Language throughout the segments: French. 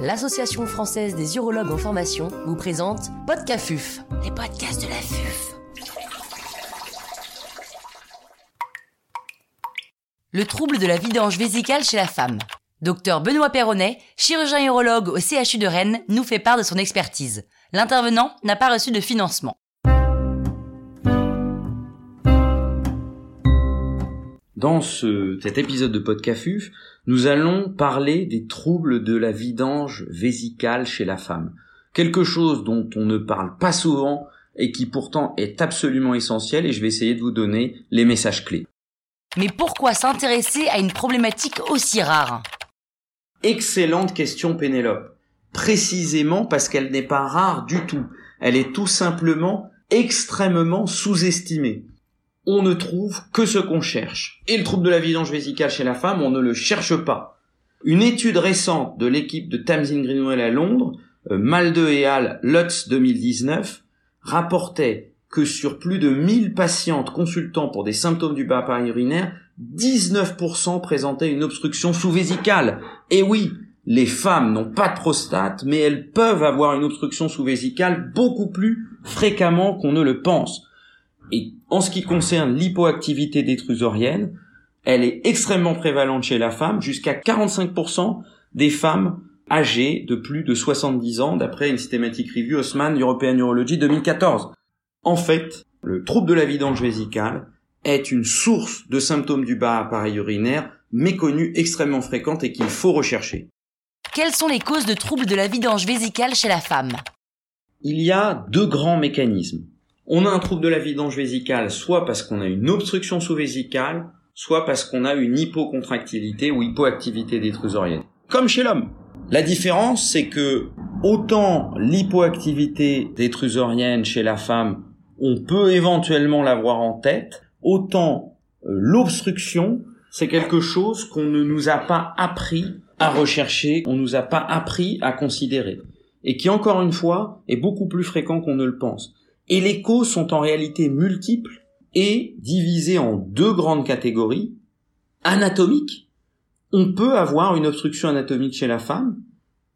l'Association française des urologues en formation vous présente Podcafuf, les podcasts de la FUF. Le trouble de la vidange vésicale chez la femme. Docteur Benoît Perronnet, chirurgien urologue au CHU de Rennes, nous fait part de son expertise. L'intervenant n'a pas reçu de financement. Dans ce, cet épisode de Podcafuf, nous allons parler des troubles de la vidange vésicale chez la femme. Quelque chose dont on ne parle pas souvent et qui pourtant est absolument essentiel et je vais essayer de vous donner les messages clés. Mais pourquoi s'intéresser à une problématique aussi rare? Excellente question Pénélope. Précisément parce qu'elle n'est pas rare du tout. Elle est tout simplement extrêmement sous-estimée on ne trouve que ce qu'on cherche. Et le trouble de la vidange vésicale chez la femme, on ne le cherche pas. Une étude récente de l'équipe de Tamsin Greenwell à Londres, euh, Malde et Al Lutz 2019, rapportait que sur plus de 1000 patientes consultant pour des symptômes du bas urinaire, 19% présentaient une obstruction sous-vésicale. Et oui, les femmes n'ont pas de prostate, mais elles peuvent avoir une obstruction sous-vésicale beaucoup plus fréquemment qu'on ne le pense. Et en ce qui concerne l'hypoactivité détrusorienne, elle est extrêmement prévalente chez la femme, jusqu'à 45% des femmes âgées de plus de 70 ans, d'après une systématique review Haussmann European Urology 2014. En fait, le trouble de la vidange vésicale est une source de symptômes du bas appareil urinaire méconnue, extrêmement fréquente et qu'il faut rechercher. Quelles sont les causes de troubles de la vidange vésicale chez la femme? Il y a deux grands mécanismes. On a un trouble de la vidange vésicale soit parce qu'on a une obstruction sous-vésicale, soit parce qu'on a une hypocontractilité ou hypoactivité détrusorienne. Comme chez l'homme. La différence, c'est que autant l'hypoactivité détrusorienne chez la femme, on peut éventuellement l'avoir en tête, autant euh, l'obstruction, c'est quelque chose qu'on ne nous a pas appris à rechercher, on nous a pas appris à considérer. Et qui, encore une fois, est beaucoup plus fréquent qu'on ne le pense. Et les causes sont en réalité multiples et divisées en deux grandes catégories. Anatomiques, on peut avoir une obstruction anatomique chez la femme,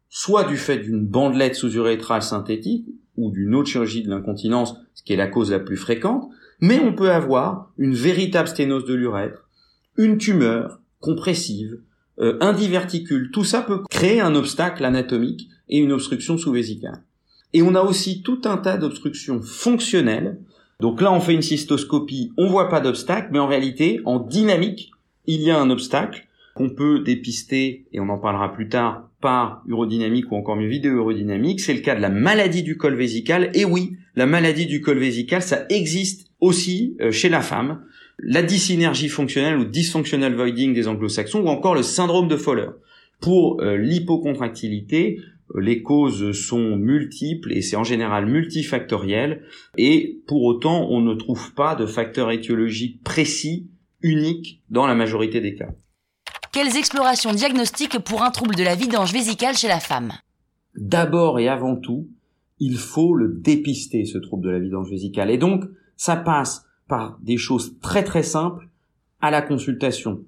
soit du fait d'une bandelette sous-urétrale synthétique ou d'une autre chirurgie de l'incontinence, ce qui est la cause la plus fréquente, mais on peut avoir une véritable sténose de l'urètre, une tumeur compressive, euh, un diverticule. Tout ça peut créer un obstacle anatomique et une obstruction sous-vésicale. Et on a aussi tout un tas d'obstructions fonctionnelles. Donc là, on fait une cystoscopie, on voit pas d'obstacle, mais en réalité, en dynamique, il y a un obstacle qu'on peut dépister, et on en parlera plus tard, par urodynamique ou encore mieux vidéo-urodynamique. C'est le cas de la maladie du col vésical. Et oui, la maladie du col vésical, ça existe aussi euh, chez la femme. La dysynergie fonctionnelle ou dysfunctional voiding des anglo-saxons ou encore le syndrome de Fowler. Pour euh, l'hypocontractilité, les causes sont multiples et c'est en général multifactoriel et pour autant on ne trouve pas de facteur étiologique précis, unique dans la majorité des cas. Quelles explorations diagnostiques pour un trouble de la vidange vésicale chez la femme? D'abord et avant tout, il faut le dépister ce trouble de la vidange vésicale et donc ça passe par des choses très très simples à la consultation.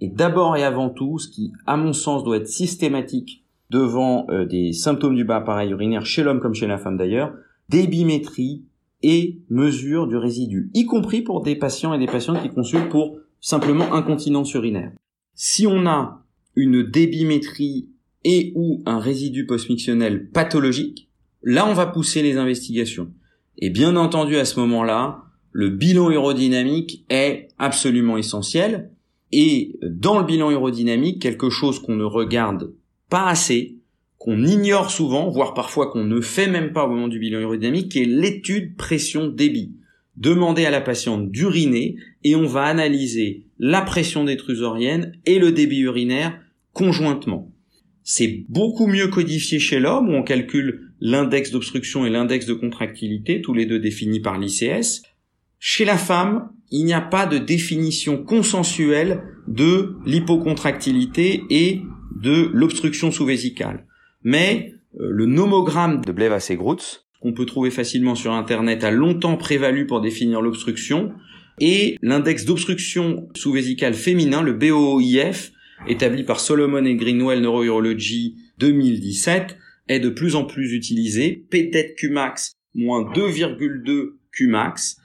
Et d'abord et avant tout, ce qui à mon sens doit être systématique devant euh, des symptômes du bas appareil urinaire chez l'homme comme chez la femme d'ailleurs, débimétrie et mesure du résidu, y compris pour des patients et des patientes qui consultent pour simplement incontinence urinaire. Si on a une débimétrie et ou un résidu postmictionnel pathologique, là on va pousser les investigations. Et bien entendu à ce moment-là, le bilan aérodynamique est absolument essentiel. Et dans le bilan aérodynamique, quelque chose qu'on ne regarde pas assez, qu'on ignore souvent, voire parfois qu'on ne fait même pas au moment du bilan aérodynamique, qui est l'étude pression-débit. Demandez à la patiente d'uriner et on va analyser la pression détrusorienne et le débit urinaire conjointement. C'est beaucoup mieux codifié chez l'homme où on calcule l'index d'obstruction et l'index de contractilité, tous les deux définis par l'ICS. Chez la femme, il n'y a pas de définition consensuelle de l'hypocontractilité et de l'obstruction sous-vésicale. Mais euh, le nomogramme de Blevas et Grutz, qu'on peut trouver facilement sur Internet, a longtemps prévalu pour définir l'obstruction, et l'index d'obstruction sous-vésicale féminin, le BOIF, établi par Solomon et Greenwell Neurourology 2017 est de plus en plus utilisé. Peut-être Qmax moins 2,2 Qmax.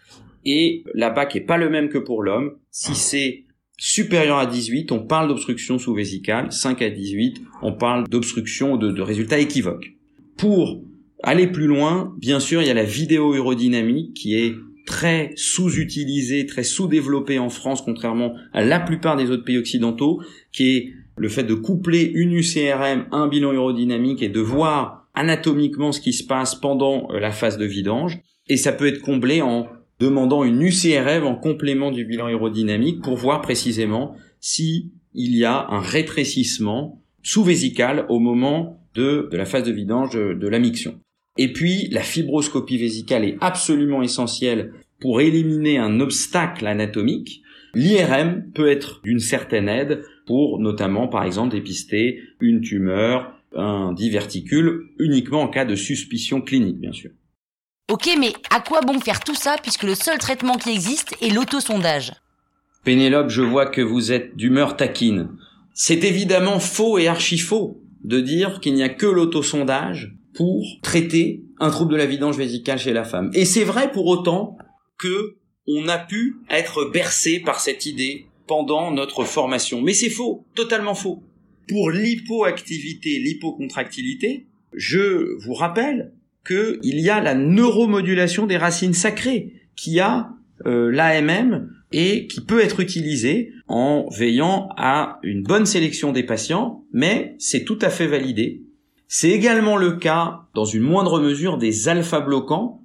Et la BAC est pas le même que pour l'homme. Si c'est supérieur à 18, on parle d'obstruction sous-vésicale. 5 à 18, on parle d'obstruction de, de résultats équivoques. Pour aller plus loin, bien sûr, il y a la vidéo urodynamique qui est très sous-utilisée, très sous-développée en France, contrairement à la plupart des autres pays occidentaux, qui est le fait de coupler une UCRM, un bilan urodynamique et de voir anatomiquement ce qui se passe pendant euh, la phase de vidange. Et ça peut être comblé en demandant une UCRM en complément du bilan aérodynamique pour voir précisément si il y a un rétrécissement sous-vésical au moment de, la phase de vidange de, de la miction. Et puis, la fibroscopie vésicale est absolument essentielle pour éliminer un obstacle anatomique. L'IRM peut être d'une certaine aide pour notamment, par exemple, dépister une tumeur, un diverticule, uniquement en cas de suspicion clinique, bien sûr. Ok, mais à quoi bon faire tout ça puisque le seul traitement qui existe est l'autosondage? Pénélope, je vois que vous êtes d'humeur taquine. C'est évidemment faux et archi faux de dire qu'il n'y a que l'autosondage pour traiter un trouble de la vidange vésicale chez la femme. Et c'est vrai pour autant que on a pu être bercé par cette idée pendant notre formation. Mais c'est faux, totalement faux. Pour l'hypoactivité, l'hypocontractilité, je vous rappelle qu'il y a la neuromodulation des racines sacrées qui a euh, l'AMM et qui peut être utilisée en veillant à une bonne sélection des patients, mais c'est tout à fait validé. C'est également le cas, dans une moindre mesure, des alpha-bloquants,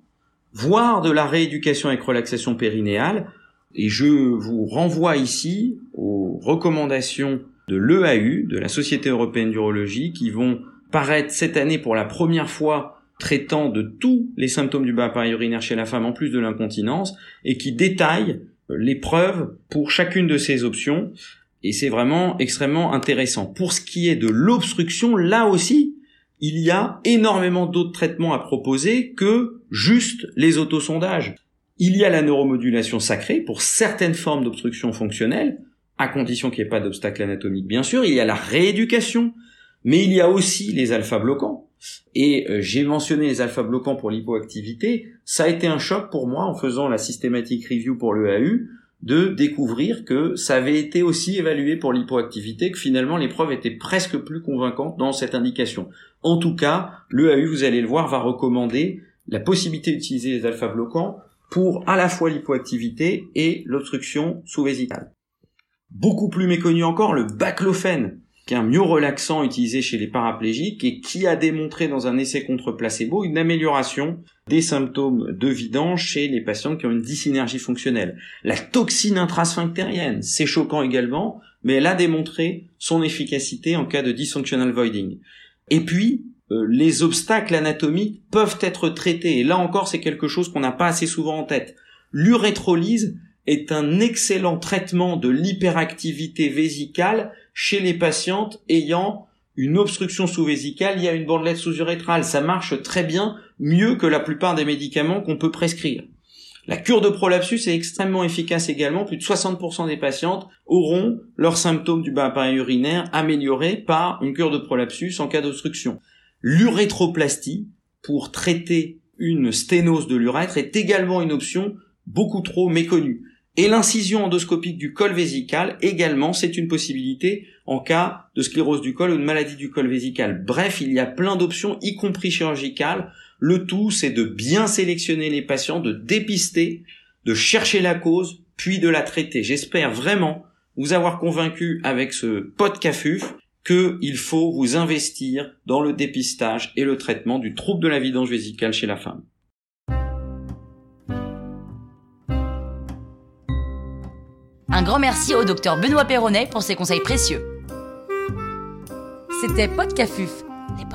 voire de la rééducation avec relaxation périnéale, et je vous renvoie ici aux recommandations de l'EAU, de la Société européenne d'urologie, qui vont paraître cette année pour la première fois traitant de tous les symptômes du bas appareil urinaire chez la femme en plus de l'incontinence et qui détaillent les preuves pour chacune de ces options et c'est vraiment extrêmement intéressant. Pour ce qui est de l'obstruction, là aussi, il y a énormément d'autres traitements à proposer que juste les autosondages. Il y a la neuromodulation sacrée pour certaines formes d'obstruction fonctionnelle, à condition qu'il n'y ait pas d'obstacle anatomique bien sûr. Il y a la rééducation, mais il y a aussi les alpha-bloquants. Et euh, j'ai mentionné les alpha-bloquants pour l'hypoactivité. Ça a été un choc pour moi en faisant la systématique review pour l'EAU de découvrir que ça avait été aussi évalué pour l'hypoactivité, que finalement les preuves étaient presque plus convaincantes dans cette indication. En tout cas, l'EAU, vous allez le voir, va recommander la possibilité d'utiliser les alpha-bloquants pour à la fois l'hypoactivité et l'obstruction sous-vésicale. Beaucoup plus méconnu encore, le baclofène, qui est un relaxant utilisé chez les paraplégiques et qui a démontré dans un essai contre placebo une amélioration des symptômes de vidange chez les patients qui ont une dysynergie fonctionnelle. La toxine intrasphinctérienne, c'est choquant également, mais elle a démontré son efficacité en cas de dysfunctional voiding. Et puis, euh, les obstacles anatomiques peuvent être traités. Et là encore, c'est quelque chose qu'on n'a pas assez souvent en tête. L'urétrolyse est un excellent traitement de l'hyperactivité vésicale chez les patientes ayant une obstruction sous-vésicale, il y a une bandelette sous-urétrale. Ça marche très bien, mieux que la plupart des médicaments qu'on peut prescrire. La cure de prolapsus est extrêmement efficace également. Plus de 60% des patientes auront leurs symptômes du bas appareil urinaire améliorés par une cure de prolapsus en cas d'obstruction. L'urétroplastie, pour traiter une sténose de l'urètre, est également une option beaucoup trop méconnue. Et l'incision endoscopique du col vésical également, c'est une possibilité en cas de sclérose du col ou de maladie du col vésical. Bref, il y a plein d'options, y compris chirurgicales. Le tout, c'est de bien sélectionner les patients, de dépister, de chercher la cause, puis de la traiter. J'espère vraiment vous avoir convaincu avec ce podcast qu'il faut vous investir dans le dépistage et le traitement du trouble de la vidange vésicale chez la femme. Un grand merci au docteur Benoît Perronnet pour ses conseils précieux. C'était Podcafuf, les de